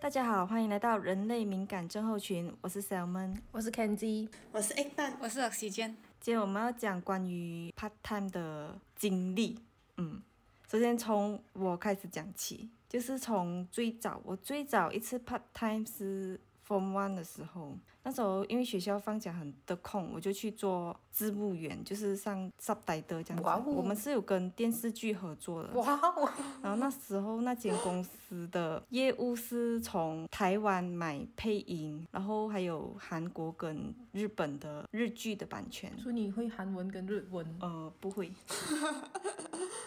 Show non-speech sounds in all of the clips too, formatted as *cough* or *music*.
大家好，欢迎来到人类敏感症候群，我是 Salmon。我是 Kenzie，我是 egg 蛋，我是时间，今天我们要讲关于 part time 的经历。嗯，首先从我开始讲起，就是从最早，我最早一次 part time 是 Form One 的时候，那时候因为学校放假很得空，我就去做字幕员，就是上 subtitle 这样子。哇哦我们是有跟电视剧合作的。哇哦，然后那时候那间公司的业务是从台湾买配音，然后还有韩国跟日本的日剧的版权。所以你会韩文跟日文？呃，不会。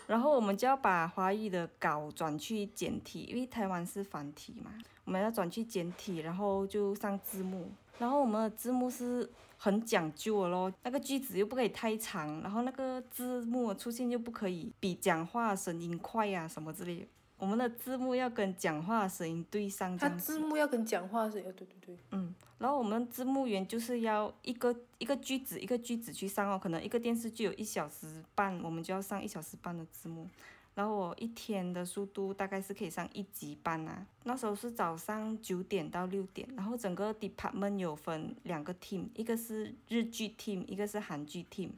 然后我们就要把华语的稿转去简体，因为台湾是繁体嘛，我们要转去简体，然后就上字幕。然后我们的字幕是很讲究的咯，那个句子又不可以太长，然后那个字幕出现又不可以比讲话声音快呀、什么之类的。我们的字幕要跟讲话声音对上，这它。字幕要跟讲话是，呃，对对对，嗯，然后我们字幕员就是要一个一个句子一个句子去上哦，可能一个电视剧有一小时半，我们就要上一小时半的字幕。然后我一天的速度大概是可以上一集班啊，那时候是早上九点到六点，然后整个 department 有分两个 team，一个是日剧 team，一个是韩剧 team。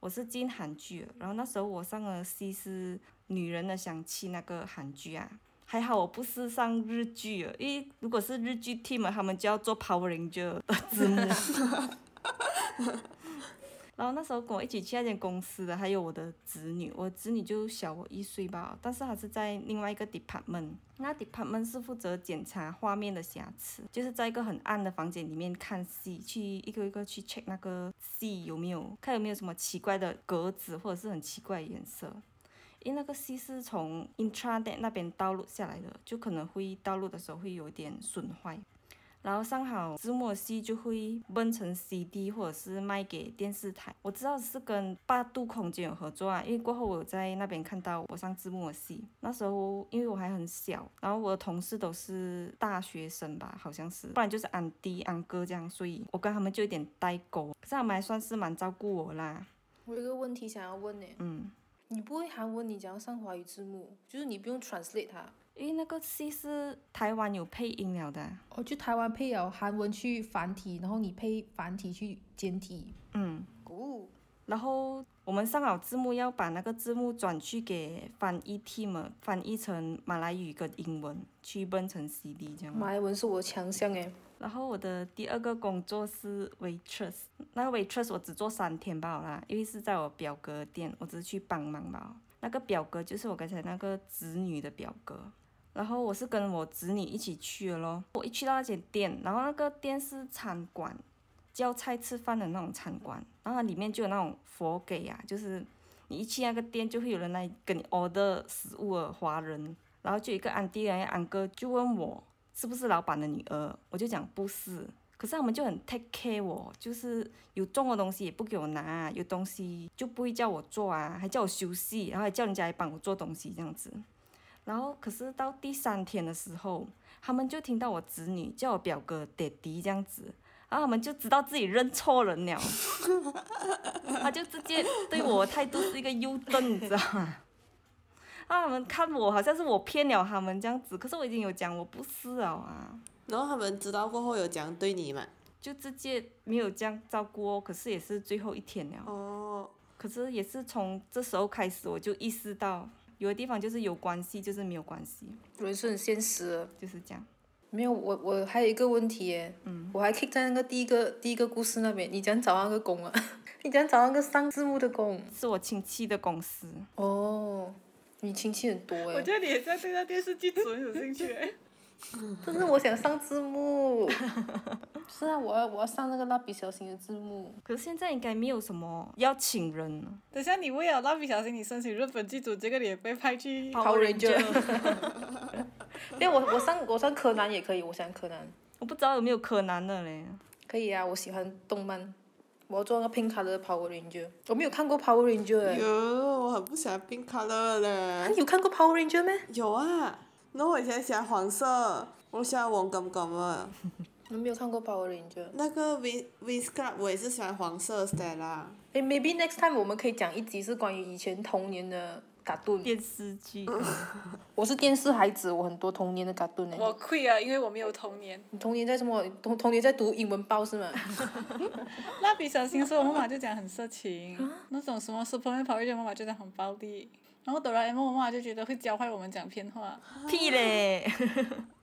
我是进韩剧，然后那时候我上了 C 是《女人的香气》那个韩剧啊，还好我不是上日剧的，因为如果是日剧 team 他们就要做 Power Ranger 的字幕。*laughs* 然后那时候跟我一起去那间公司的还有我的侄女，我侄女就小我一岁吧，但是她是在另外一个 department，那 department 是负责检查画面的瑕疵，就是在一个很暗的房间里面看戏，去一个一个去 check 那个戏有没有，看有没有什么奇怪的格子或者是很奇怪的颜色。因为那个戏是从 intranet 那边导入下来的，就可能会导入的时候会有点损坏。然后上好字幕的戏就会分成 CD 或者是卖给电视台。我知道是跟八度空间有合作啊，因为过后我有在那边看到我上字幕的戏。那时候因为我还很小，然后我的同事都是大学生吧，好像是，不然就是安迪、安哥这样，所以我跟他们就有点代沟。可是他们还算是蛮照顾我啦，我有一个问题想要问你，嗯。你不会韩文，你怎样上华语字幕？就是你不用 translate 它，因为那个戏是台湾有配音了的，哦，就台湾配了韩文去繁体，然后你配繁体去简体。嗯，哦，然后我们上好字幕要把那个字幕转去给翻译 team 翻译成马来语跟英文，去分成 CD 这样。马来文是我的强项诶。然后我的第二个工作是 waitress，那个 waitress 我只做三天罢了啦，因为是在我表哥店，我只是去帮忙吧。那个表哥就是我刚才那个侄女的表哥，然后我是跟我侄女一起去的咯。我一去到那间店，然后那个店是餐馆，叫菜吃饭的那种餐馆，然后它里面就有那种佛给啊，就是你一去那个店就会有人来跟你 order 食物的华人，然后就一个安迪人安哥就问我。是不是老板的女儿？我就讲不是，可是他们就很 take care 我，就是有重的东西也不给我拿，有东西就不会叫我做啊，还叫我休息，然后还叫人家来帮我做东西这样子。然后可是到第三天的时候，他们就听到我侄女叫我表哥爹地这样子，然后他们就知道自己认错人了，*laughs* 他就直接对我态度是一个优瞪，你知道吗？啊，他们看我好像是我骗了他们这样子，可是我已经有讲我不是了啊，然后他们知道过后有讲对你嘛？就直接没有这样照顾哦。可是也是最后一天了，哦，可是也是从这时候开始，我就意识到有的地方就是有关系，就是没有关系，人是很现实的。就是这样。没有，我我还有一个问题耶，嗯，我还 kick 在那个第一个第一个故事那边，你讲找那个工啊？*laughs* 你讲找那个上字幕的工？是我亲戚的公司，哦，你亲戚很多哎。我觉得你也在对那电视剧组很有兴趣。*laughs* 但是我想上字幕。*laughs* 是啊，我要我要上那个蜡笔小新的字幕。可是现在应该没有什么要请人了。等下你为了蜡笔小新，你申请日本剧组，结果你也被派去 Power Ranger 因为 *laughs* 我我上我上柯南也可以，我想柯南我不知道有没有柯南的嘞。可以啊，我喜欢动漫。我要做那个 pink color 的 Power Ranger，我没有看过 Power Ranger 哎、有，我很不喜欢 pink color 啊嘞。你有看过 Power Ranger 咩？有啊，那我以前喜欢黄色，我喜欢黄金金啊。我没有看过 Power Ranger。那个 Win Win Scrub 我也是喜欢黄色的 Stella。诶 m a y b e next time 我们可以讲一集是关于以前童年的卡顿。电视剧，*laughs* 我是电视孩子，我很多童年的卡顿呢。我亏啊，因为我没有童年。你童年在什么？童童年在读英文报是吗？*laughs* 蜡笔小新说我妈妈就讲很色情，那种什么 Superman 跑回去，妈妈就讲很暴力。然后哆啦 A 梦，我妈妈就觉得会教坏我们讲偏话。屁嘞！*laughs*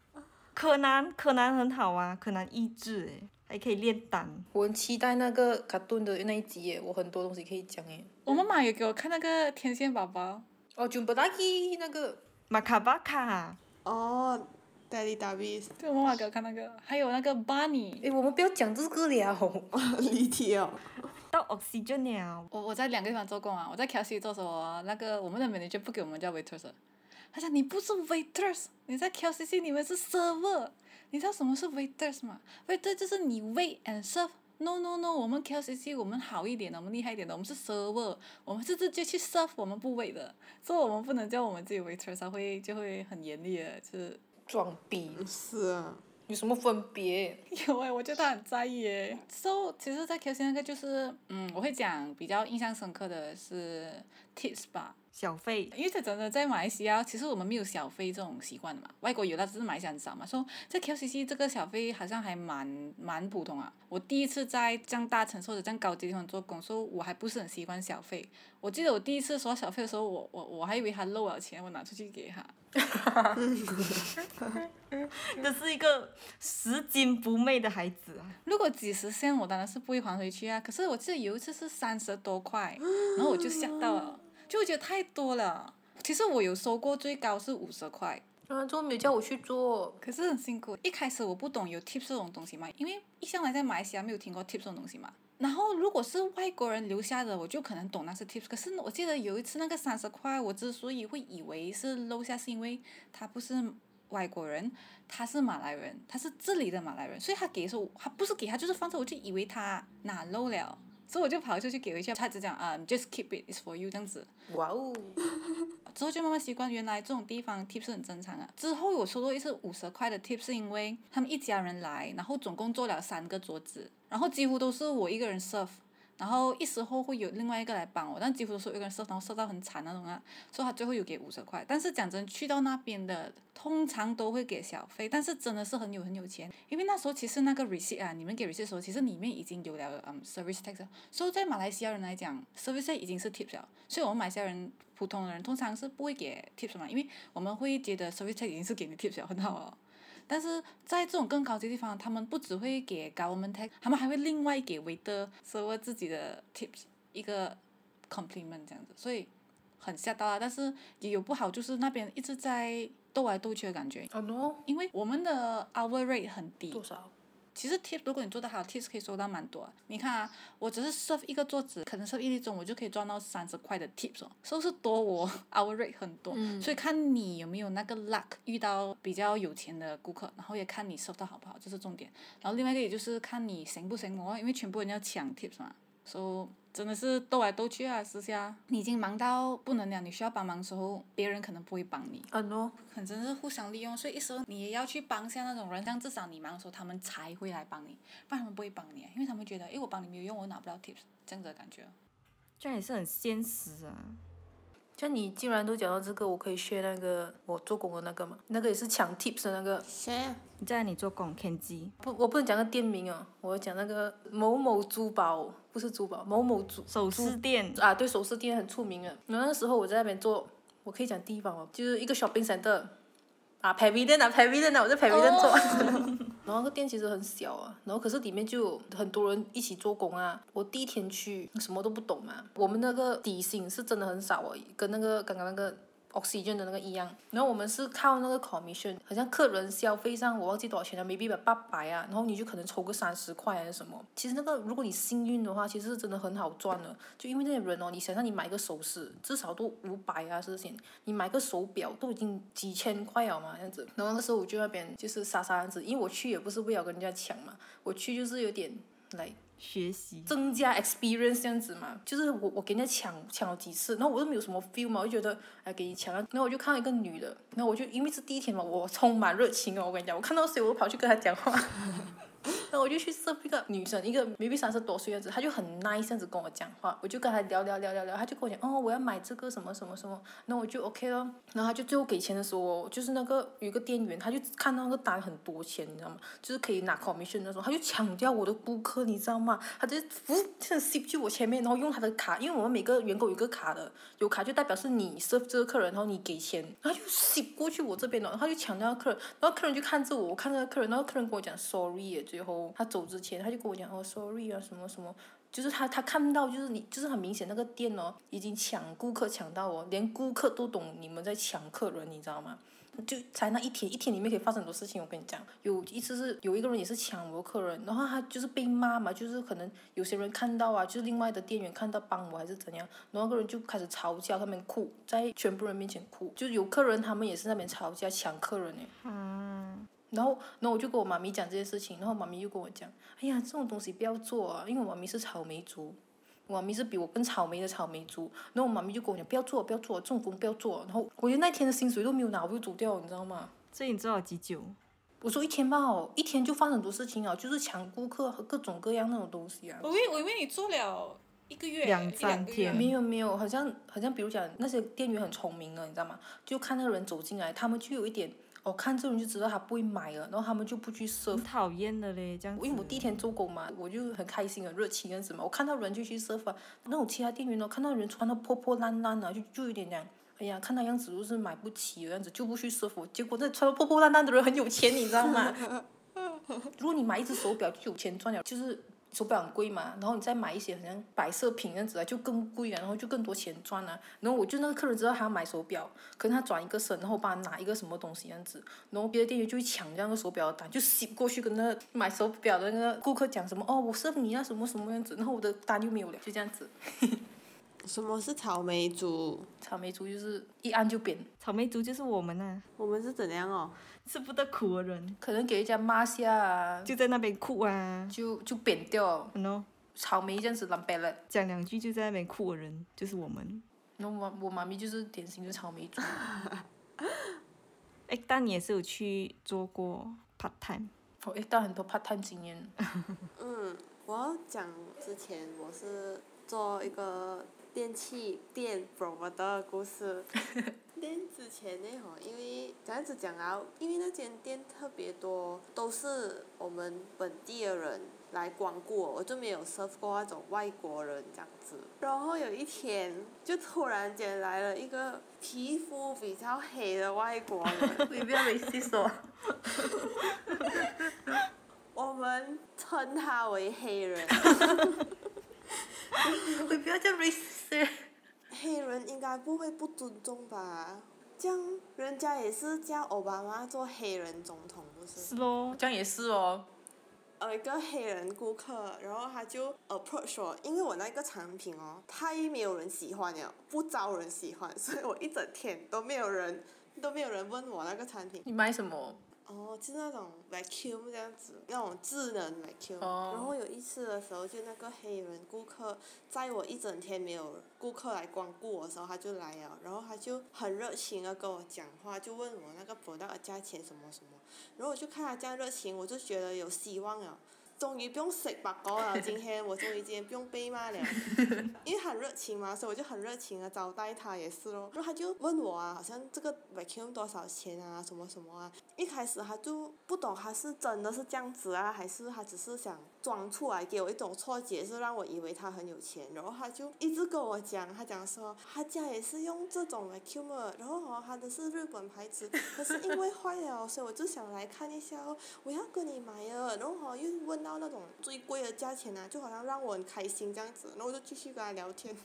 柯南，柯南很好啊，柯南益智诶，还可以炼胆。我很期待那个卡顿的那一集耶，我很多东西可以讲耶。我妈妈也给我看那个天线宝宝，哦 b a k i 那个，马卡巴卡，哦，Daddy d a v i s 对我妈妈给我看那个，还有那个 Bunny。诶，我们不要讲这个了。*laughs* 离题哦。到 oxygen 了。我我在两个地方做工啊，我在 KFC 做时候啊，那个我们的 manager 不给我们叫 waiters，的他讲你不是 waiters，你在 QCC 你们是 server，你知道什么是 waiters 吗？waiter 就是你 wait and serve。No no no，我们 KLCC 我们好一点的，我们厉害一点的，我们是 server，我们是直接去 serve，我们不 wait 的，所以我们不能叫我们自己 waiters，他会就会很严厉的，就是装逼，是啊。有什么分别？有诶，我觉得他很在意诶。So 其实，在 KFC 那个就是，嗯，我会讲比较印象深刻的是 tips 吧。小费，因为这真的在马来西亚，其实我们没有小费这种习惯的嘛。外国有，但是马来西亚很少嘛。说在 KLCC 这个小费好像还蛮蛮普通啊。我第一次在这样大城市或者这样高级地方做工，所以我还不是很习惯小费。我记得我第一次收到小费的时候，我我我还以为他漏了钱，我拿出去给他。*laughs* 这是一个拾金不昧的孩子啊！如果几十线，我当然是不会还回去啊。可是我记得有一次是三十多块，然后我就吓到了，就会觉得太多了。其实我有收过最高是五十块，啊，做没有叫我去做，可是很辛苦。一开始我不懂有 tips 这种东西嘛，因为一向来在马来西亚没有听过 tips 这种东西嘛。然后如果是外国人留下的，我就可能懂那是 tips。可是我记得有一次那个三十块，我之所以会以为是漏下，是因为他不是外国人，他是马来人，他是这里的马来人，所以他给的时候，他不是给他就是放着，我就以为他哪漏了，所以我就跑出去给一下，他只讲啊、j u s t keep it, it's for you 这样子。哇哦，之后就慢慢习惯，原来这种地方 tip 是很正常啊。之后我收到一次五十块的 tip，是因为他们一家人来，然后总共做了三个桌子，然后几乎都是我一个人 serve，然后一时候会有另外一个来帮我，但几乎都是一个人 serve，然后 serve 到很惨那种啊，所以他最后有给五十块。但是讲真，去到那边的通常都会给小费，但是真的是很有很有钱，因为那时候其实那个 receipt 啊，你们给 receipt 的时候，其实里面已经有了嗯 service tax，所以在马来西亚人来讲，service tax 已经是 tips 了，所以我们马来西亚人普通的人通常是不会给 tips 嘛，因为我们会觉得 service tax 已经是给你 tips 了，很好了。但是在这种更高级的地方，他们不只会给 government tax，他们还会另外给 waiter serve 自己的 tips 一个 compliment 这样子，所以很吓到啊。但是也有不好，就是那边一直在斗来斗去的感觉，哦 no，因为我们的 hour rate 很低，多少？其实 tip 如果你做得好，tips 可以收到蛮多啊。你看啊，我只是 serve 一个桌子，可能 serve 一粒钟，我就可以赚到三十块的 tips 哦，是不是多我 *laughs* hour rate 很多？所以看你有没有那个 luck 遇到比较有钱的顾客，然后也看你 serve 到好不好，这是重点。然后另外一个也就是看你行不行哦，因为全部人要抢 tips 嘛，所以真的是斗来斗去啊，私下你已经忙到不能了，你需要帮忙的时候，别人可能不会帮你。嗯哦很真是互相利用，所以一时候你也要去帮下那种人，这样至少你忙的时候他们才会来帮你，不然他们不会帮你，因为他们觉得，诶，我帮你没有用，我拿不到 tips，这样子的感觉。这样也是很现实啊。像你既然都讲到这个，我可以 share 那个我做工的那个嘛，那个也是抢 tips 的那个，谁啊？你在你做工 Kenji 不，我不能讲个店名啊，我要讲那个某某珠宝，不是珠宝，某某珠首饰店，啊，对，首饰店很出名的。那时候我在那边做，我可以讲地方哦，就是一个 shopping center，啊，pavilion 啊，pavilion 啊，我在 pavilion 做。*laughs* 然后那个店其实很小啊，然后可是里面就有很多人一起做工啊。我第一天去，什么都不懂嘛。我们那个底薪是真的很少哦，跟那个刚刚那个 oxygen 的那个一样。然后我们是靠那个 commission，好像客人消费上我忘记多少钱了，maybe 八百啊，然后你就可能抽个三十块还是什么。其实那个如果你幸运的话，其实是真的很好赚的。就因为那些人哦，你想想你买个首饰，至少都五百啊，是不是？你买个手表都已经几千块了嘛，这样子。然后那时候我就那边就是傻傻样子，因为我去也不是为了跟人家抢嘛，我去就是有点来学习，增加 experience 这样子嘛，就是我我给人家抢抢了几次，然后我又没有什么 feel 嘛，我就觉得哎给你抢了，然后我就看到一个女的，然后我就因为是第一天嘛，我充满热情哦，我跟你讲，我看到谁我都跑去跟她讲话，然后我就去 serve 一个女生，一个 maybe 三十多岁样子，她就很 nice 这样子跟我讲话，我就跟她聊聊聊聊聊，她就跟我讲，哦，我要买这个什么什么什么，然后我就 OK 咯，然后她就最后给钱的时候，就是那个有个店员，他就看到那个单很多钱，你知道吗？就是可以拿 commission 那种，他就抢掉我的顾客，你知道吗？他就呜这 s 去我前面，然后用他的卡，因为我们每个员工有个卡的，有卡就代表是你 serve 这个客人，然后你给钱，然后就 s 过去我这边了，然后他就抢掉客人，然后客人就看着我，我看那个客人，然后客人跟我讲 sorry 耶，最后他走之前他就跟我讲哦 sorry 啊什么什么。就是他，他看到就是你，就是很明显那个店哦，已经抢顾客抢到哦，连顾客都懂你们在抢客人，你知道吗？就才那一天，一天里面可以发生很多事情。我跟你讲，有一次是有一个人也是抢我客人，然后他就是被骂嘛，就是可能有些人看到啊，就是另外的店员看到帮我还是怎样，然后那个人就开始吵架，他们哭，在全部人面前哭，就有客人他们也是那边吵架抢客人呢。嗯。然后，然后我就跟我妈咪讲这件事情，然后妈咪又跟我讲，哎呀，这种东西不要做啊，因为我妈咪是草莓族，我妈咪是比我更草莓的草莓族，然后我妈咪就跟我讲，不要做，不要做，这种工不要做。然后我连那天的薪水都没有拿，我就走掉，你知道吗？所以你做了几久？我说一天吧，一天就发生很多事情啊，就是抢顾客和各种各样那种东西啊。我以为我以为你做了一个月，两三天没有没有，好像好像比如讲那些店员很聪明的，你知道吗？就看那个人走进来，他们就有一点。我看这种就知道他不会买了，然后他们就不去设。很讨厌的嘞，这样。因为我第一天做工嘛，我就很开心很热情样子嘛。我看到人就去设啊，那种其他店员呢，看到人穿的破破烂烂的，就就有点这样。哎呀，看他样子就是买不起的样子，就不去设服。结果那穿的破破烂烂的人很有钱，你知道吗？*laughs* 如果你买一只手表就有钱赚了，就是。手表很贵嘛，然后你再买一些好像摆设品样子啊，就更贵啊，然后就更多钱赚啊。然后我就那个客人知道他要买手表，可能他转一个身，然后我帮他拿一个什么东西样子，然后别的店员就会抢这样个手表的单，就吸过去跟那买手表的那个顾客讲什么哦，我是你啊什么什么样子，然后我的单就没有了，就这样子。什么是草莓族？草莓族就是一按就扁。草莓族就是我们呐。我们是怎样哦？吃不得苦的人。可能给人家骂下啊。就在那边哭啊。就就扁掉。喏。草莓这样子烂白了。讲两句就在那边哭的人，就是我们。那我我妈咪就是典型的草莓族。*laughs* 哎，但你也是有去做过 part time。哦，哎，但很多 part time 经验。嗯，我要讲之前我是做一个。电器店 promo 的故事。店之前呢吼，因为这样子讲啊，因为那间店特别多，都是我们本地的人来光顾，我就没有 serve 过那种外国人这样子。然后有一天，就突然间来了一个皮肤比较黑的外国人。*laughs* 你不要没细说。*laughs* 我们称他为黑人。*laughs* 你不要叫 race。黑人应该不会不尊重吧？这样人家也是叫奥巴马做黑人总统，不是？是咯，这样也是哦。呃，一个黑人顾客，然后他就 approach 我，因为我那个产品哦，太没有人喜欢了，不招人喜欢，所以我一整天都没有人，都没有人问我那个产品。你卖什么？哦，就是那种 vacuum 这样子，那种智能 vacuum。然后有一次的时候，就那个黑人顾客，在我一整天没有顾客来光顾我的时候，他就来了，然后他就很热情的跟我讲话，就问我那个 product 的价钱什么什么，然后我就看他这样热情，我就觉得有希望了。终于不用食白果了，今天我终于今天不用被骂了，*laughs* 因为很热情嘛，所以我就很热情的招待他也是咯。然后他就问我啊，好像这个 vacuum 多少钱啊，什么什么啊。一开始他就不懂他是真的是这样子啊，还是他只是想装出来给我一种错觉，是让我以为他很有钱。然后他就一直跟我讲，他讲说他家也是用这种 vacuum，然后哦他的是日本牌子，可是因为坏了，所以我就想来看一下哦，我要跟你买啊，然后哦又问。到那种最贵的价钱啊，就好像让我很开心这样子，然后我就继续跟他聊天，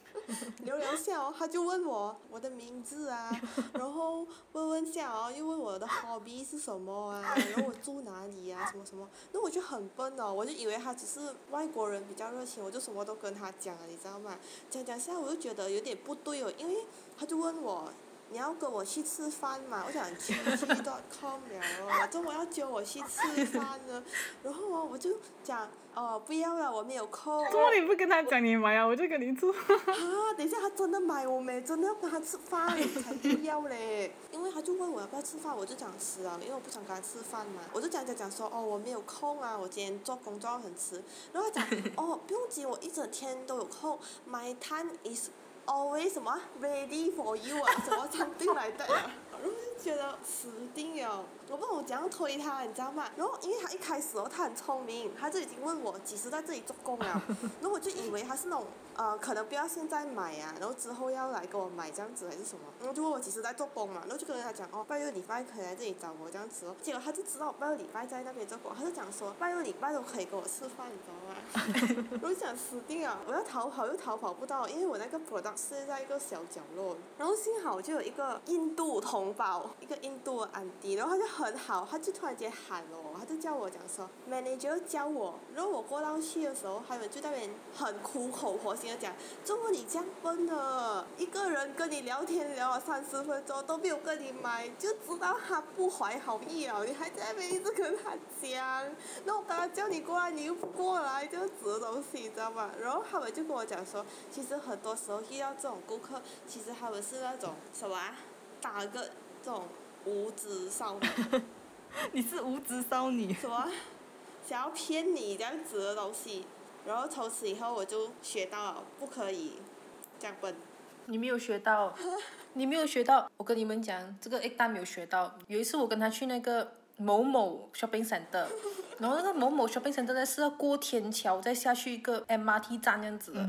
聊聊下哦，他就问我我的名字啊，然后问问下哦，又问我的 hobby 是什么啊，然后我住哪里啊，什么什么，那我就很笨哦，我就以为他只是外国人比较热情，我就什么都跟他讲了，你知道吗？讲讲下我就觉得有点不对哦，因为他就问我。你要跟我去吃饭嘛？我想去去 dot com 了哦，怎么要叫我去吃饭了？*laughs* 然后哦，我就讲哦，不要了，我没有空。怎么你不跟他讲你买啊？我就跟你做。*laughs* 啊，等一下他真的买我没？真的要跟他吃饭才不要嘞。因为他就问我要不要吃饭，我就讲吃啊，因为我不想跟他吃饭嘛。我就讲讲讲说哦，我没有空啊，我今天做工作很迟。然后他讲哦，不用急，我一整天都有空。My time is always 什么 ready for you 啊，什么 *laughs* something 来的呀？ *laughs* 觉得死定了，我不懂怎样推他，你知道吗？然后因为他一开始哦，他很聪明，他就已经问我几时在这里做工了，*laughs* 然后我就以为他是那种呃，可能不要现在买啊，然后之后要来给我买这样子还是什么，然后就问我几时在做工嘛，然后就跟他讲哦，拜六礼拜可以来这里找我这样子哦，结果他就知道我拜六礼拜在那边做工，他就讲说拜六礼拜都可以给我吃饭，你知道吗？我就想死定了，我要逃跑又逃跑不到，因为我那个 product 是在一个小角落，然后幸好就有一个印度同胞，一个印度的安迪，然后他就很好，他就突然间喊了我，他就叫我讲说 manager 教我，然后我过到去的时候，他们就在那边很苦口婆心的讲，怎么你这样笨的，一个人跟你聊天聊了三十分钟都没有跟你买，就知道他不怀好意哦，你还在那边一直跟他讲，那我刚刚叫你过来，你又不过来，这样子的东西，你知道吗？然后他们就跟我讲说，其实很多时候遇到这种顾客，其实他们是那种什么啊，打个 *laughs* 这种无知少女，*laughs* 你是无知少女。什么想要骗你这样子的东西，然后从此以后我就学到了不可以这样笨。你没有学到，*laughs* 你没有学到。我跟你们讲，这个 A 单没有学到。有一次我跟他去那个某某 shopping center，*laughs* 然后那个某某 shopping center 呢是要过天桥再下去一个 MRT 站这样子的。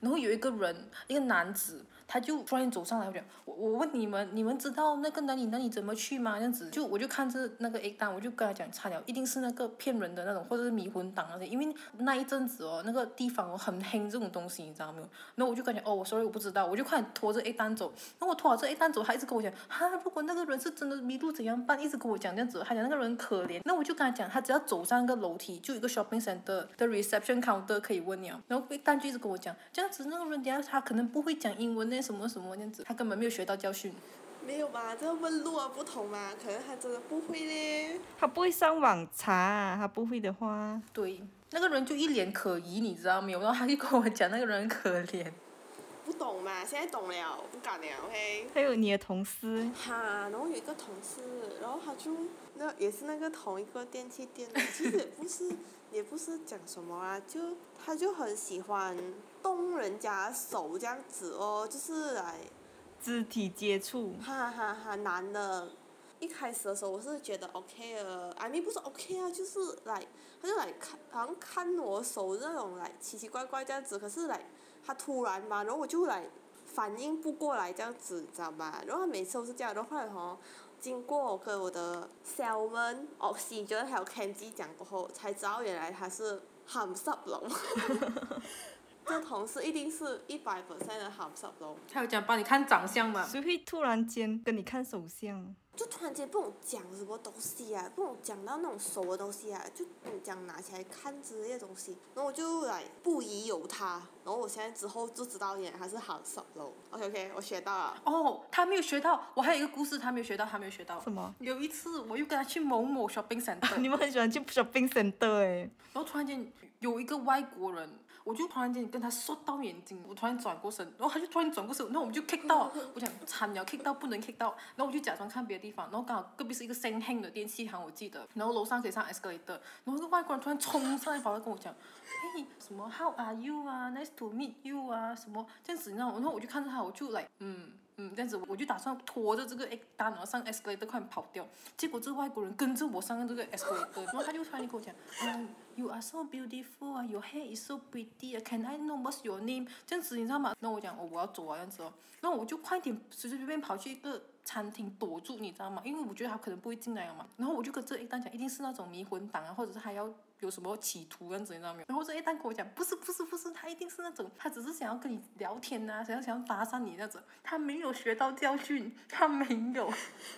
然后有一个人，一个男子，他就突然走上来，我讲，我我问你们，你们知道那个哪里哪里怎么去吗？这样子，就我就看着那个 A 单，我就跟他讲，差了，一定是那个骗人的那种，或者是迷魂党那些，因为那一阵子哦，那个地方哦很黑这种东西，你知道没有？然后我就感觉，哦，我所以我不知道，我就快点拖着 A 单走，那我拖好这 A 单走，他一直跟我讲，哈，如果那个人是真的迷路怎样办？一直跟我讲这样子，他讲那个人可怜，那我就跟他讲，他只要走上一个楼梯，就一个 shopping center 的 reception counter 可以问了，然后 A 单就一直跟我讲，这样子那个人等下他可能不会讲英文呢那什么什么这样子，他根本没有学到教训。没有吧？这个问路啊不同嘛，可能他真的不会嘞。他不会上网查，他不会的话，对，那个人就一脸可疑，你知道没有？然后他就跟我讲那个人很可怜。不懂嘛，现在懂了，不敢了，OK。还有你的同事，哈，然后有一个同事，然后他就那也是那个同一个电器店的，其实也不是也不是讲什么啊，就他就很喜欢动人家手这样子哦，就是来肢体接触，哈哈哈男的。一开始的时候我是觉得 OK 的，I mean 不是 OK 啊，就是来他就来看，好像看我手这种来奇奇怪怪这样子，可是来他突然嘛，然后我就来反应不过来这样子，你知道吧？然后他每次都是这样，然后后来吼，经过我跟我的 Salmon、哦喜觉还有 Kenji 讲过后，才知道原来他是 Ham s u p 龙。*laughs* 这同事一定是一百 percent 的 Ham s u p 龙。他有讲帮你看长相嘛？谁会突然间跟你看手相？就突然间不懂讲什么东西啊，不懂讲到那种熟的东西啊，就你讲拿起来看之类的东西，然后我就来不疑有他，然后我现在之后就知道原来他是好手喽。OK OK，我学到了。哦，他没有学到，我还有一个故事，他没有学到，他没有学到。什么？有一次，我又跟他去某某 shopping center，*laughs* 你们很喜欢去 shopping center 哎。然后突然间有一个外国人，我就突然间跟他说到眼睛，我突然转过身，然后他就突然转过身，然后我们就 kick 到，我讲惨了，kick 到不能 kick 到，然后我就假装看别的地方，然后刚好隔壁是一个 s a n h a n g 的电器行，我记得，然后楼上可以上 escalator，然后那个外国人突然冲上来跑来跟我讲，嘿，什么 How are you 啊，Nice to meet you 啊，什么？这样子，然后然后我就看着他，我就来，嗯。嗯，这样子我就打算拖着这个 A 单，然后上 escalator 快点跑掉。结果这个外国人跟着我上这个 escalator，然后他就突然跟我讲，嗯，You are so beautiful 啊，Your hair is so pretty 啊，Can I know what's your name？这样子你知道吗？那我讲哦，我要走啊，这样子哦。然后我就快点随随便便跑去一个餐厅躲住，你知道吗？因为我觉得他可能不会进来了嘛。然后我就跟这 A 单讲，一定是那种迷魂党啊，或者是还要有什么企图这样子，你知道没有？然后这一旦跟我讲，不是不是不是，他一定是那种，他只是想要跟你聊天呐、想要想要搭讪你那种，他没有学到教训，他没有。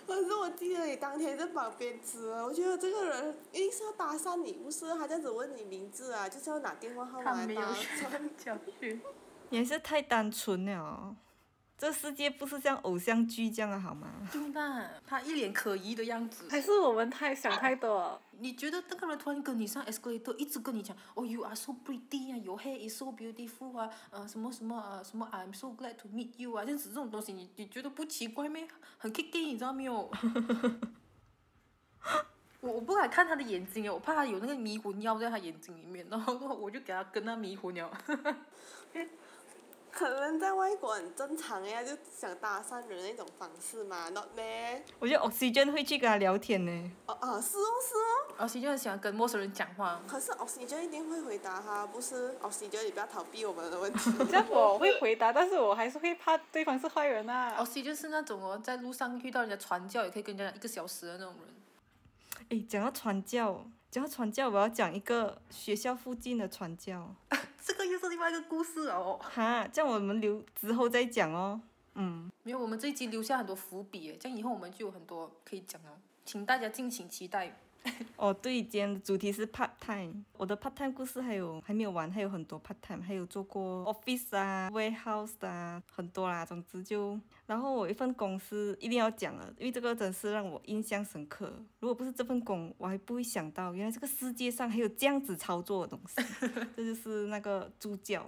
可 *laughs* 是我记得你当天在旁边吃了，我觉得这个人一定是要搭讪你，不是他这样子问你名字啊，就是要拿电话号码他没有学到。教训。你还是太单纯了。这世界不是像偶像剧这样的好吗？对吧？他一脸可疑的样子。还是我们太想太多了。你觉得那个人突然跟你上 escalator，一直跟你讲，哦，you are so pretty 啊，your hair is so beautiful 啊，呃，什么什么啊，什么 I'm so glad to meet you 啊，这样子这种东西，你你觉得不奇怪咩？很 k i k 你知道没有？*laughs* 我我不敢看他的眼睛我怕他有那个迷魂药在他眼睛里面，然后我就给他跟他迷魂药。*laughs* 可能在外国很正常呀，就想搭讪人那种方式嘛，not bad。我觉得 Oxygen 会去跟他聊天呢。哦哦，是哦是哦。Oxygen 很喜欢跟陌生人讲话。可是 Oxygen 一定会回答他，不是 Oxygen 你不要逃避我们的问题。*laughs* 这样我会回答，但是我还是会怕对方是坏人啊。Oxygen 是那种哦，在路上遇到人家传教，也可以跟人家一个小时的那种人。诶，讲到传教，讲到传教，我要讲一个学校附近的传教。*laughs* 这个又是另外一个故事哦。哈，这样我们留之后再讲哦。嗯。没有，我们这一集留下很多伏笔，这样以后我们就有很多可以讲了，请大家敬请期待。*laughs* 哦，对，今天的主题是 part time。我的 part time 故事还有还没有完，还有很多 part time，还有做过 office 啊，warehouse 啊，很多啦。总之就，然后我一份公司一定要讲了，因为这个真是让我印象深刻。如果不是这份工，我还不会想到原来这个世界上还有这样子操作的东西。*laughs* 这就是那个助教，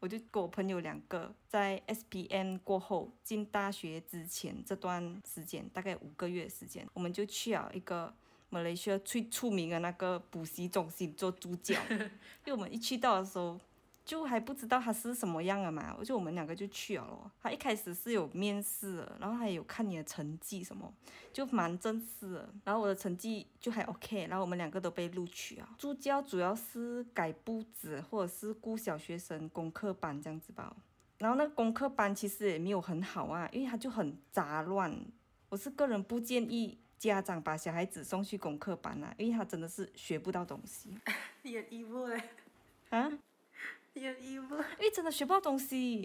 我就跟我朋友两个在 S P N 过后进大学之前这段时间，大概五个月时间，我们就去了一个。马来西亚最出名的那个补习中心做助教，*laughs* 因为我们一去到的时候，就还不知道他是什么样的嘛，就我们两个就去了咯。他一开始是有面试，然后还有看你的成绩什么，就蛮正式的。然后我的成绩就还 OK，然后我们两个都被录取啊。助教主要是改布置或者是顾小学生功课班这样子吧。然后那个功课班其实也没有很好啊，因为他就很杂乱。我是个人不建议。家长把小孩子送去功课班啊，因为他真的是学不到东西。你很 evil 嘞。啊？你很 evil。因为真的学不到东西，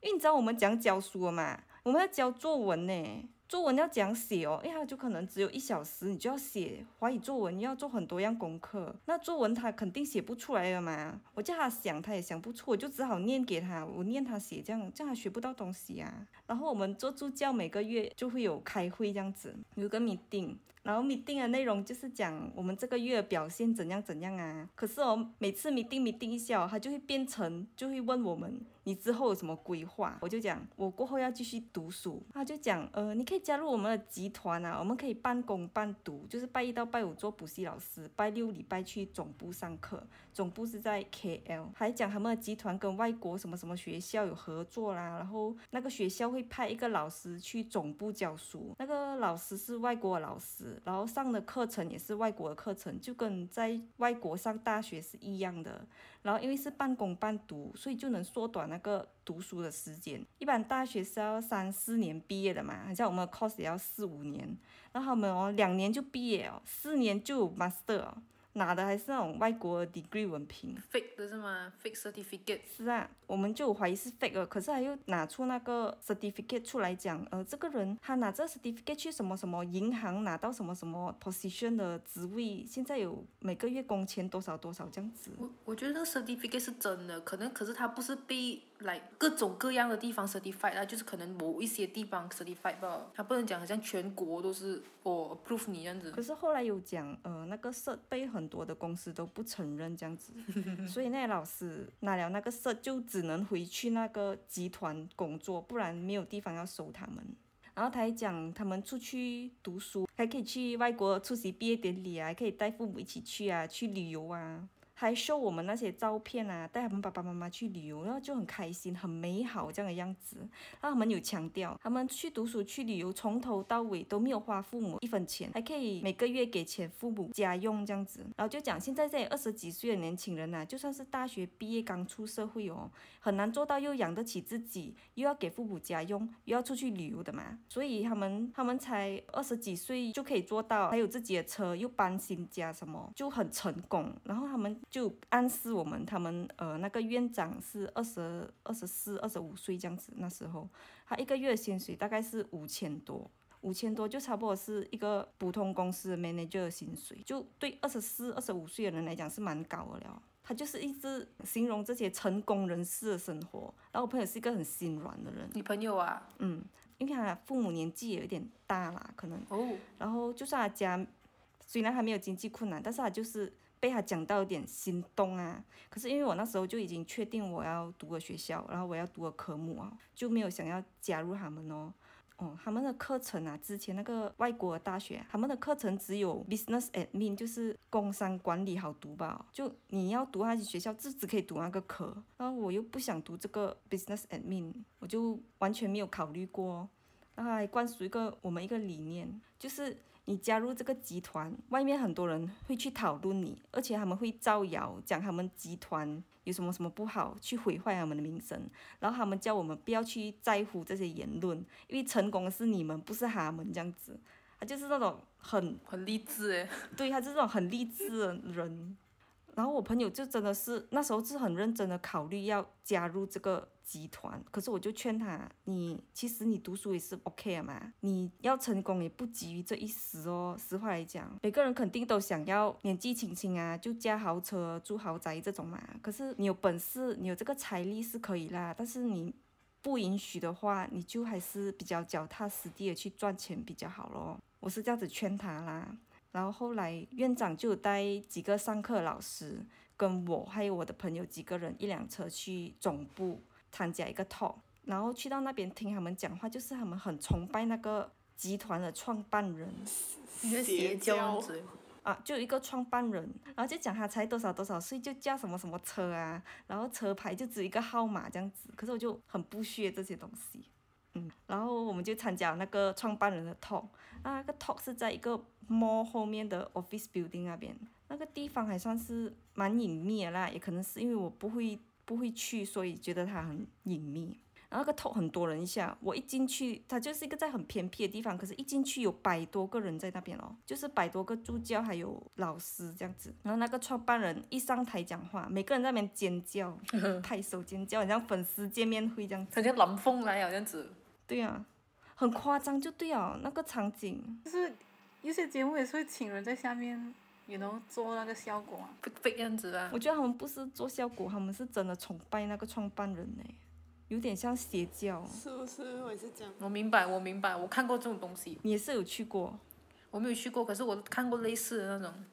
因为你知道我们讲教书嘛，我们要教作文呢。作文要讲写哦，因为他就可能只有一小时，你就要写华语作文，你要做很多样功课。那作文他肯定写不出来了嘛，我叫他想他也想不出，我就只好念给他，我念他写，这样这样他学不到东西啊。然后我们做助教每个月就会有开会这样子，有个 meeting。然后你定的内容就是讲我们这个月表现怎样怎样啊。可是哦，每次 meeting meeting 一下，他就会变成就会问我们，你之后有什么规划？我就讲我过后要继续读书。他就讲，呃，你可以加入我们的集团啊，我们可以半工半读，就是拜一到拜五做补习老师，拜六礼拜去总部上课。总部是在 KL，还讲他们的集团跟外国什么什么学校有合作啦，然后那个学校会派一个老师去总部教书，那个老师是外国的老师，然后上的课程也是外国的课程，就跟在外国上大学是一样的。然后因为是半工半读，所以就能缩短那个读书的时间。一般大学是要三四年毕业的嘛，像我们的 course 也要四五年，然后他们哦两年就毕业哦，四年就 master。拿的还是那种外国 degree 文凭，fake 的是吗？fake certificate。是啊，我们就怀疑是 fake 了，可是他又拿出那个 certificate 出来讲，呃，这个人他拿这 certificate 去什么什么银行拿到什么什么 position 的职位，现在有每个月工钱多少多少这样子。我我觉得那个 certificate 是真的，可能可是他不是被来各种各样的地方 certified 啊，就是可能某一些地方 certified 吧，他不能讲好像全国都是我 approve 你这样子。可是后来有讲，呃，那个设备很。很多的公司都不承认这样子，*laughs* 所以那些老师拿了那个设就只能回去那个集团工作，不然没有地方要收他们。然后他还讲，他们出去读书还可以去外国出席毕业典礼啊，还可以带父母一起去啊，去旅游啊。还秀我们那些照片啊，带他们爸爸妈妈去旅游，然后就很开心、很美好这样的样子。然后他们有强调，他们去读书、去旅游，从头到尾都没有花父母一分钱，还可以每个月给钱父母家用这样子。然后就讲现在这二十几岁的年轻人呐，就算是大学毕业刚出社会哦，很难做到又养得起自己，又要给父母家用，又要出去旅游的嘛。所以他们他们才二十几岁就可以做到，还有自己的车，又搬新家什么，就很成功。然后他们。就暗示我们，他们呃那个院长是二十二十四、二十五岁这样子，那时候他一个月薪水大概是五千多，五千多就差不多是一个普通公司 manager 的薪水，就对二十四、二十五岁的人来讲是蛮高的了。他就是一直形容这些成功人士的生活。然后我朋友是一个很心软的人，你朋友啊？嗯，因为他父母年纪也有点大啦，可能，哦，然后就算他家虽然还没有经济困难，但是他就是被他讲到有点心动啊。可是因为我那时候就已经确定我要读的学校，然后我要读的科目啊，就没有想要加入他们哦。哦，他们的课程啊，之前那个外国的大学，他们的课程只有 business admin，就是工商管理好读吧。就你要读那些学校，就只可以读那个科，然后我又不想读这个 business admin，我就完全没有考虑过。然后还灌输一个我们一个理念，就是你加入这个集团，外面很多人会去讨论你，而且他们会造谣讲他们集团有什么什么不好，去毁坏他们的名声。然后他们叫我们不要去在乎这些言论，因为成功的是你们，不是他们这样子。他就是那种很很励志诶。对，他是这种很励志的人。然后我朋友就真的是那时候是很认真的考虑要加入这个集团，可是我就劝他，你其实你读书也是 OK 的嘛，你要成功也不急于这一时哦。实话来讲，每个人肯定都想要年纪轻轻啊就驾豪车住豪宅这种嘛。可是你有本事，你有这个财力是可以啦，但是你不允许的话，你就还是比较脚踏实地的去赚钱比较好咯。我是这样子劝他啦。然后后来院长就带几个上课老师，跟我还有我的朋友几个人一辆车去总部参加一个 talk，然后去到那边听他们讲话，就是他们很崇拜那个集团的创办人，邪教啊，就一个创办人，然后就讲他才多少多少岁就驾什么什么车啊，然后车牌就只一个号码这样子，可是我就很不屑这些东西。嗯，然后我们就参加那个创办人的 talk，那个 talk 是在一个 mall 后面的 office building 那边，那个地方还算是蛮隐秘的啦，也可能是因为我不会不会去，所以觉得它很隐秘。然后那个 talk 很多人一下，我一进去，它就是一个在很偏僻的地方，可是一进去有百多个人在那边哦，就是百多个助教还有老师这样子。然后那个创办人一上台讲话，每个人在那边尖叫、*laughs* 拍手尖叫，很像粉丝见面会这样子。他像蓝风来啊这样子。对啊，很夸张就对啊，那个场景。就是有些节目也是会请人在下面，也能做那个效果啊。不这样子啊。我觉得他们不是做效果，他们是真的崇拜那个创办人呢，有点像邪教。是不是？我也是这样。我明白，我明白，我看过这种东西。你也是有去过？我没有去过，可是我看过类似的那种，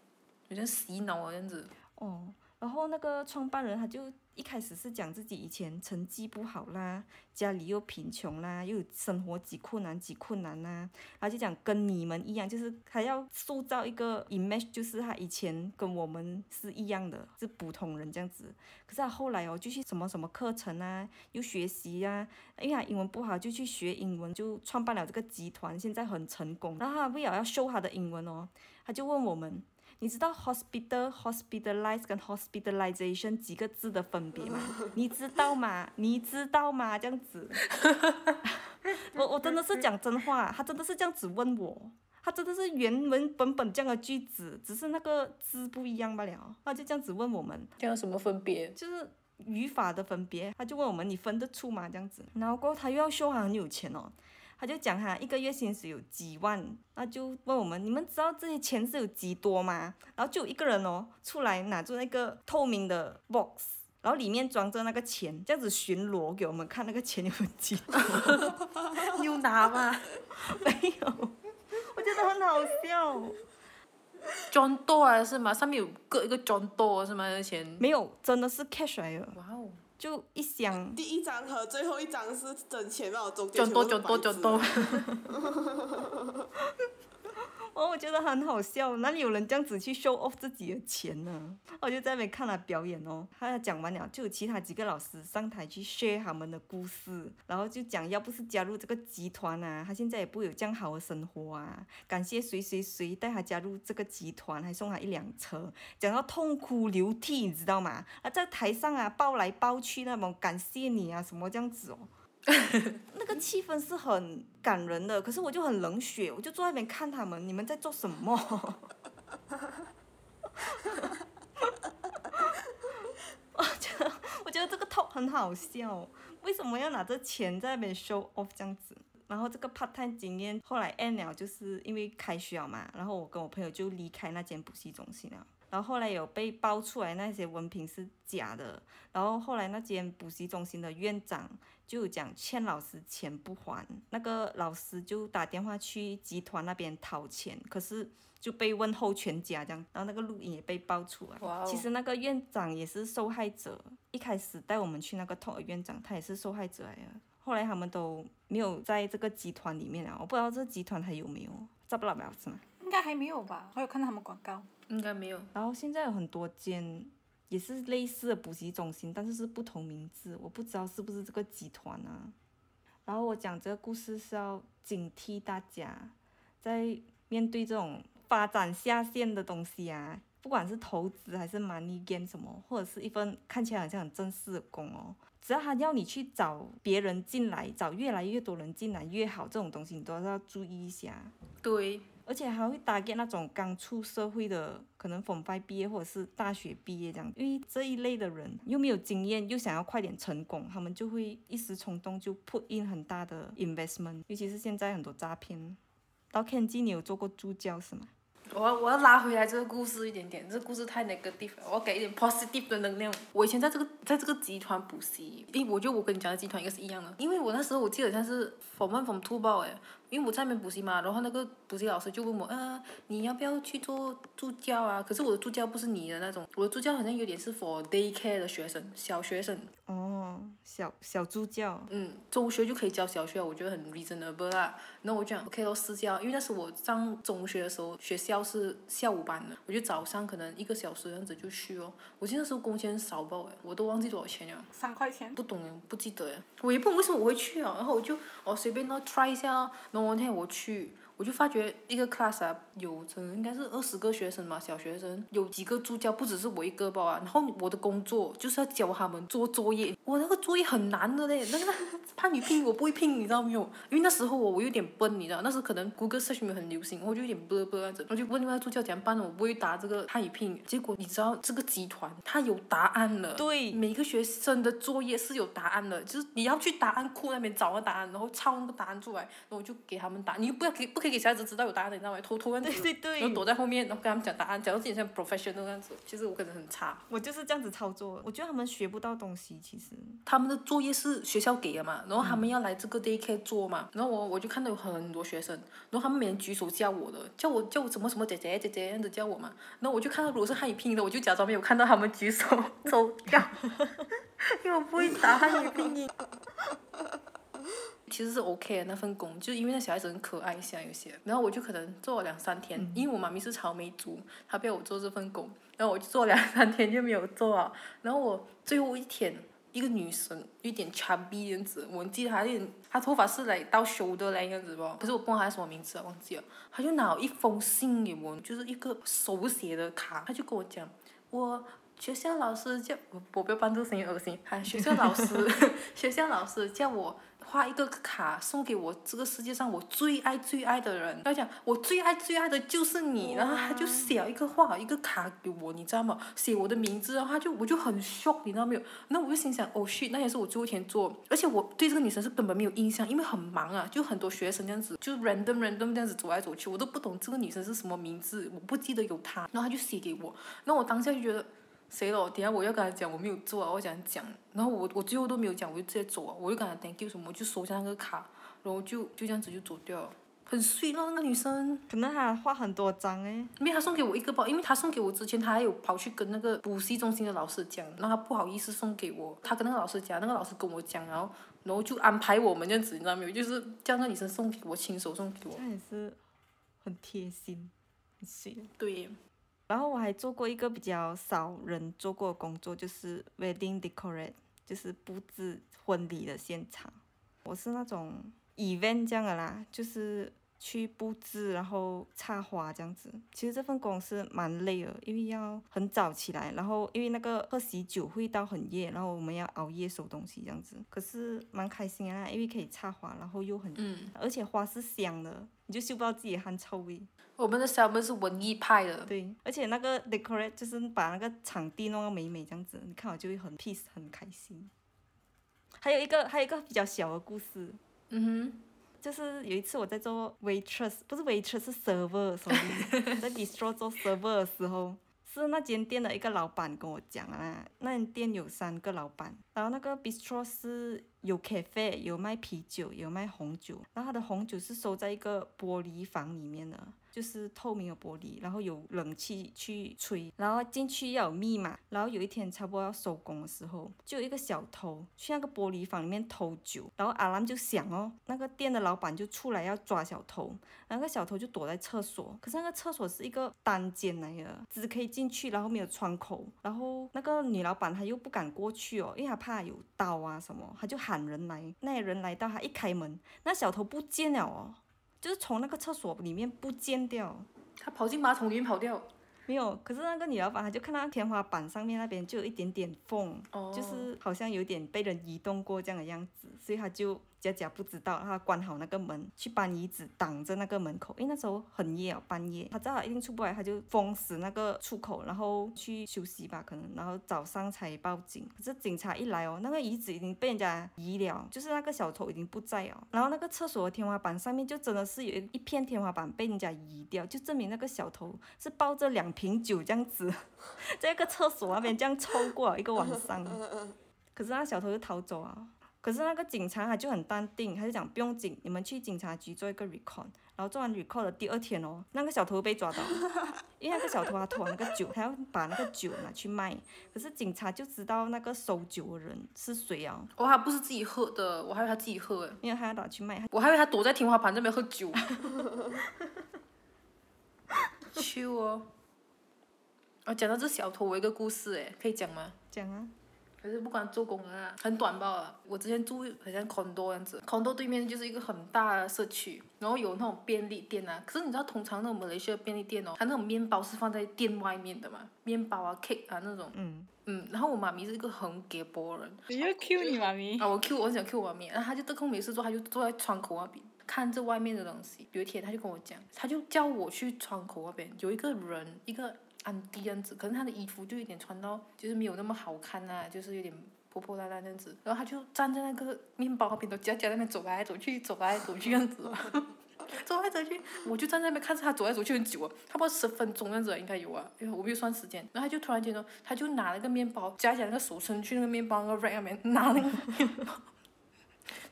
有点洗脑啊这样子。哦，然后那个创办人他就。一开始是讲自己以前成绩不好啦，家里又贫穷啦，又生活极困难极困难啦，然后就讲跟你们一样，就是他要塑造一个 image，就是他以前跟我们是一样的，是普通人这样子。可是他后来哦，就去什么什么课程啊，又学习呀，因为他英文不好，就去学英文，就创办了这个集团，现在很成功。然后他为了要秀他的英文哦，他就问我们。你知道 hospital、hospitalize 跟 hospitalization 几个字的分别吗？*laughs* 你知道吗？你知道吗？这样子，*laughs* 我我真的是讲真话，他真的是这样子问我，他真的是原文本本这样的句子，只是那个字不一样罢了。他就这样子问我们，这样什么分别？就是语法的分别。他就问我们，你分得出吗？这样子，然后过后他又要说他很有钱哦。他就讲他一个月薪水有几万，那就问我们，你们知道这些钱是有几多吗？然后就有一个人哦出来拿着那个透明的 box，然后里面装着那个钱，这样子巡逻给我们看那个钱有几多。*laughs* 有拿吗？*laughs* 没有，我觉得很好笑。装多啊是吗？上面有个一个装多是吗？那钱？没有，真的是 cash 来的。哇哦。就一箱，第一张和最后一张是整钱，然后中间多卷多卷多。*laughs* 哦，我觉得很好笑，哪里有人这样子去 show off 自己的钱呢？我就在那边看他表演哦，他讲完了，就有其他几个老师上台去 share 他们的故事，然后就讲，要不是加入这个集团啊，他现在也不会有这样好的生活啊。感谢谁谁谁带他加入这个集团，还送他一辆车，讲到痛哭流涕，你知道吗？啊，在台上啊，抱来抱去那种感谢你啊，什么这样子哦。*laughs* 那个气氛是很感人的，可是我就很冷血，我就坐那边看他们，你们在做什么？*laughs* 我觉得，我觉得这个 talk 很好笑，为什么要拿着钱在那边 show off 这样子？然后这个 part time 经验后来 end 了，就是因为开学了嘛，然后我跟我朋友就离开那间补习中心了。然后后来有被爆出来那些文凭是假的，然后后来那间补习中心的院长就讲欠老师钱不还，那个老师就打电话去集团那边讨钱，可是就被问候全家这样，然后那个录音也被爆出来。其实那个院长也是受害者，一开始带我们去那个痛儿院长，他也是受害者来的。后来他们都没有在这个集团里面了，我不知道这集团还有没有，找不到了是吗？应该还没有吧？我有看到他们广告。应该没有。然后现在有很多间也是类似的补习中心，但是是不同名字，我不知道是不是这个集团啊。然后我讲这个故事是要警惕大家，在面对这种发展下线的东西啊，不管是投资还是 money game 什么，或者是一份看起来好像很正式的工哦，只要他要你去找别人进来，找越来越多人进来越好，这种东西你都要注意一下。对，而且还会打给那种刚出社会的，可能 Form Five 毕业或者是大学毕业这样，因为这一类的人又没有经验，又想要快点成功，他们就会一时冲动就 put in 很大的 investment，尤其是现在很多诈骗。到 Kenji 你有做过助教是吗？我要我要拉回来这个故事一点点，这个故事太 negative，我要给一点 positive 的能量。我以前在这个在这个集团补习，诶，我觉得我跟你讲的集团应该是一样的，因为我那时候我记得好像是 form one form two 报诶，因为我在那边补习嘛，然后那个补习老师就问我，啊，你要不要去做助教啊？可是我的助教不是你的那种，我的助教好像有点是 for daycare 的学生，小学生，哦，小小助教，嗯，中学就可以教小学，我觉得很 reasonable 啦。然后我就讲 OK 咯，私教，因为那时我上中学的时候，学校是下午班的，我就早上可能一个小时这样子就去哦。我记得那时候工钱少爆哎，我都忘记多少钱了，三块钱。不懂诶，不记得哎，我也不懂为什么我会去啊。然后我就哦随便咯 try 一下哦，然后那天我去。我就发觉一个 class 啊，有成应该是二十个学生嘛，小学生有几个助教，不只是我一个吧啊。然后我的工作就是要教他们做作业，我那个作业很难的嘞，那个汉语拼音我不会拼，你知道没有？因为那时候我我有点笨，你知道，那时候可能 Google search 没有很流行，我就有点 blah 这样子，我就问那个助教怎么办呢？我不会答这个汉语拼音，结果你知道这个集团它有答案了，对每个学生的作业是有答案的，就是你要去答案库那边找个答案，然后抄那个答案出来，然后我就给他们答，你不要给不可以给小孩子知道有答案的，你知道吗？偷偷这样子，对对对然后躲在后面，然后跟他们讲答案，讲到自己像 professional 这样子，其实我可能很差。我就是这样子操作，我觉得他们学不到东西，其实。他们的作业是学校给的嘛，然后他们要来这个 daycare 做嘛，然后我我就看到有很多学生，然后他们每人举手叫我的，叫我叫我什么什么姐姐姐姐这样子叫我嘛，然后我就看到如果是汉语拼音的，我就假装没有看到他们举手 *laughs* 走掉，*laughs* 因为我不会打汉语拼音。其实是 OK 的那份工，就是因为那小孩子很可爱一下有些，然后我就可能做了两三天，因为我妈咪是草莓族，她不要我做这份工，然后我就做了两三天就没有做啊，然后我最后一天，一个女生有点 chubby 这样子，我记得她有点，她头发是来到 shoulder 来样子不，可是我不知道她什么名字啊，忘记了，她就拿了一封信给我，就是一个手写的卡，她就跟我讲，我。*laughs* *laughs* 学校老师叫我，我不要扮这个声音恶心。还学校老师，学校老师叫我画一个卡送给我这个世界上我最爱最爱的人。他讲我最爱最爱的就是你，然后他就写了一个画一个卡给我，你知道吗？写我的名字，然后他就我就很 shock，你知道没有？那我就心想，哦 shit，那也是我最后一天做，而且我对这个女生是根本没有印象，因为很忙啊，就很多学生这样子，就 random random 这样子走来走去，我都不懂这个女生是什么名字，我不记得有她，然后他就写给我，然后我当下就觉得。谁了？等下我要跟他讲我没有做啊，我讲讲，然后我我最后都没有讲，我就直接走啊，我就跟他 thank you 什么，我就收下那个卡，然后就就这样子就走掉了，很 sweet 咯那个女生。可能他画很多张诶，因为他送给我一个包，因为他送给我之前，他还有跑去跟那个补习中心的老师讲，然后他不好意思送给我，他跟那个老师讲，那个老师跟我讲，然后然后就安排我们这样子，你知道没有？就是叫那个女生送给我，亲手送给我。那也是很贴心，很 sweet。对，然后我还做过一个比较少人做过的工作，就是 wedding decorate，就是布置婚礼的现场。我是那种 event 这样的啦，就是去布置，然后插花这样子。其实这份工是蛮累的，因为要很早起来，然后因为那个喝喜酒会到很夜，然后我们要熬夜收东西这样子。可是蛮开心的啦，因为可以插花，然后又很，嗯，而且花是香的，你就嗅不到自己的汗臭味。我们的小妹是文艺派的，对，而且那个 decorate 就是把那个场地弄个美美这样子，你看我就会很 peace 很开心。还有一个还有一个比较小的故事，嗯哼就是有一次我在做 waitress，不是 waitress 是 server，sorry，*laughs* 在 distro 做 server 的时候是那间店的一个老板跟我讲啊，那间店有三个老板，然后那个 bistro 是有 cafe，有卖啤酒，有卖红酒，然后他的红酒是收在一个玻璃房里面的。就是透明的玻璃，然后有冷气去吹，然后进去要有密码。然后有一天差不多要收工的时候，就有一个小偷去那个玻璃房里面偷酒，然后阿兰就想哦，那个店的老板就出来要抓小偷，那个小偷就躲在厕所，可是那个厕所是一个单间来的，只可以进去，然后没有窗口，然后那个女老板她又不敢过去哦，因为她怕有刀啊什么，她就喊人来，那人来到，她一开门，那小偷不见了哦。就是从那个厕所里面不见掉，他跑进马桶里面跑掉，没有。可是那个女老板，她就看到天花板上面那边就有一点点缝，就是好像有点被人移动过这样的样子，所以她就。佳佳不知道，他关好那个门，去搬椅子挡着那个门口。因为那时候很夜哦，半夜，他知道他一定出不来，他就封死那个出口，然后去休息吧，可能，然后早上才报警。可是警察一来哦，那个椅子已经被人家移了，就是那个小偷已经不在哦。然后那个厕所的天花板上面就真的是有一一片天花板被人家移掉，就证明那个小偷是抱着两瓶酒这样子，*laughs* 在一个厕所那边这样抽过一个晚上。可是那小偷就逃走啊。可是那个警察他就很淡定，他就讲不用紧，你们去警察局做一个 record，然后做完 record 的第二天哦，那个小偷被抓到，*laughs* 因为那个小偷他偷那个酒，他要把那个酒拿去卖，可是警察就知道那个收酒的人是谁啊？哦，他不是自己喝的，我还以为他自己喝诶，因为他要拿去卖，我还以为他躲在天花板那边喝酒。*laughs* 去哦，我讲到这小偷，我一个故事诶，可以讲吗？讲啊。可是不管做工啊，很短罢了。我之前住好像 condo 样子，condo 对面就是一个很大的社区，然后有那种便利店啊。可是你知道，通常那种马来西亚便利店哦，它那种面包是放在店外面的嘛，面包啊、cake 啊那种。嗯。嗯，然后我妈咪是一个很给波人。你要 Q 你妈咪？啊，我 Q，我想 Q 我妈咪，然后她就得空没事做，她就坐在窗口那边看着外面的东西。有一天，她就跟我讲，她就叫我去窗口那边，有一个人，一个。安迪样子，可是他的衣服就有点穿到，就是没有那么好看呐，就是有点破破烂烂这样子。然后他就站在那个面包那边，都夹夹那边走来走去，走来走去样子，*laughs* 走来走去。我就站在那边看着他走来走去很久啊，差不多十分钟样子应该有啊，因为我没有算时间。然后他就突然间说，他就拿了个面包，夹起来那个手伸去那个面包那个 rack 那边拿那个面包。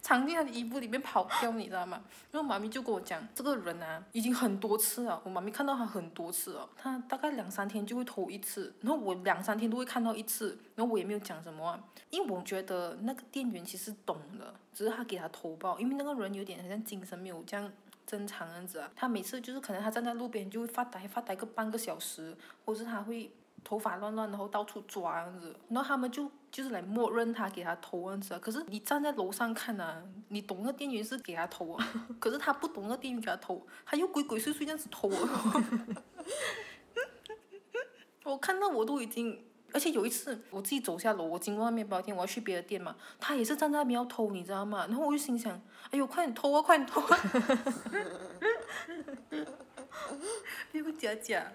藏进他的衣服里面跑掉，你知道吗？然后妈咪就跟我讲，这个人啊，已经很多次了。我妈咪看到他很多次了，他大概两三天就会偷一次，然后我两三天都会看到一次，然后我也没有讲什么，因为我觉得那个店员其实懂的，只是他给他偷报，因为那个人有点好像精神没有这样正常样子啊。他每次就是可能他站在路边就会发呆，发呆个半个小时，或是他会。头发乱乱，然后到处抓样子，然后他们就就是来默认他给他偷样子啊。可是你站在楼上看啊，你懂那店员是给他偷啊，*laughs* 可是他不懂那店员给他偷，他又鬼鬼祟祟这样子偷啊。*laughs* 我看到我都已经，而且有一次我自己走下楼，我经过那面包店，我要去别的店嘛，他也是站在那边要偷，你知道吗？然后我就心想，哎呦，快点偷啊，快点偷啊！*laughs* 别个假假。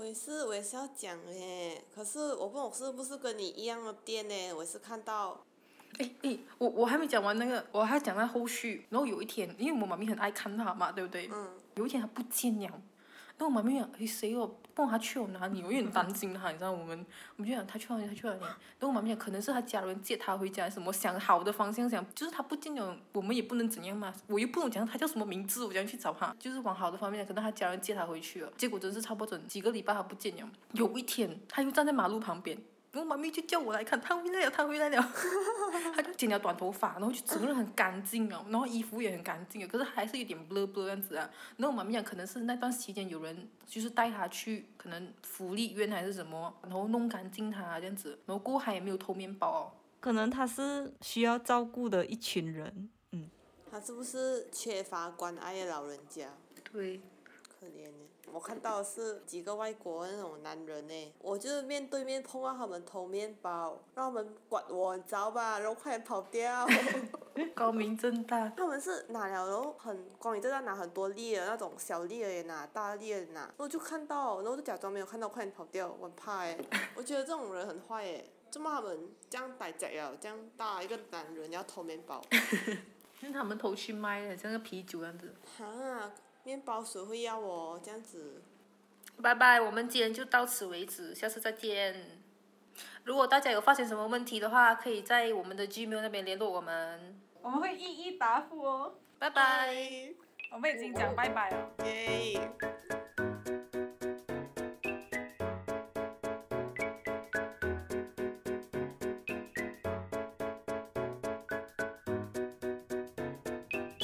我也是，我也是要讲诶，可是我不懂是不是跟你一样的店呢？我是看到。诶诶，我我还没讲完那个，我还讲到后续。然后有一天，因为我妈咪很爱看他嘛，对不对？嗯。有一天他不见了。那我妈咪讲，诶，谁哦？问他去了哪里，我有点担心他，你知道我们，我们就想他去哪里，他去哪里。然后我妈咪讲，可能是他家人接他回家，什么想好的方向想，就是他不见了，我们也不能怎样嘛。我又不能讲他叫什么名字，我讲去找他？就是往好的方面可能他家人接他回去了。结果真是差不多整几个礼拜他不见了。有一天，他又站在马路旁边。然后妈咪就叫我来看，他回来了，他回来了，*laughs* 他就剪了短头发，然后就整个人很干净哦，然后衣服也很干净可是还是有点 blur blur 样子啊。然后妈咪讲，可能是那段时间有人就是带他去，可能福利院还是什么，然后弄干净他这样子，然后过后他也没有偷面包哦。可能他是需要照顾的一群人，嗯。他是不是缺乏关爱的老人家？对。可怜呢。我看到的是几个外国那种男人呢，我就是面对面碰到他们偷面包，让他们管我，你知道吧？然后快点跑掉。*laughs* 光明正大。他们是拿了，然后很光明正大拿很多粒的那种小粒的也拿，大粒的拿。我就看到，然后就假装没有看到，快点跑掉，我很怕哎。我觉得这种人很坏哎，怎么他们这样歹贼啊？这样大一个男人要偷面包。*laughs* 是他们偷去卖的，像个啤酒样子。哈。面包鼠会要我？这样子。拜拜，我们今天就到此为止，下次再见。如果大家有发现什么问题的话，可以在我们的 Gmail 那边联络我们。我们会一一答复哦。拜拜。我们已经讲拜拜了。耶。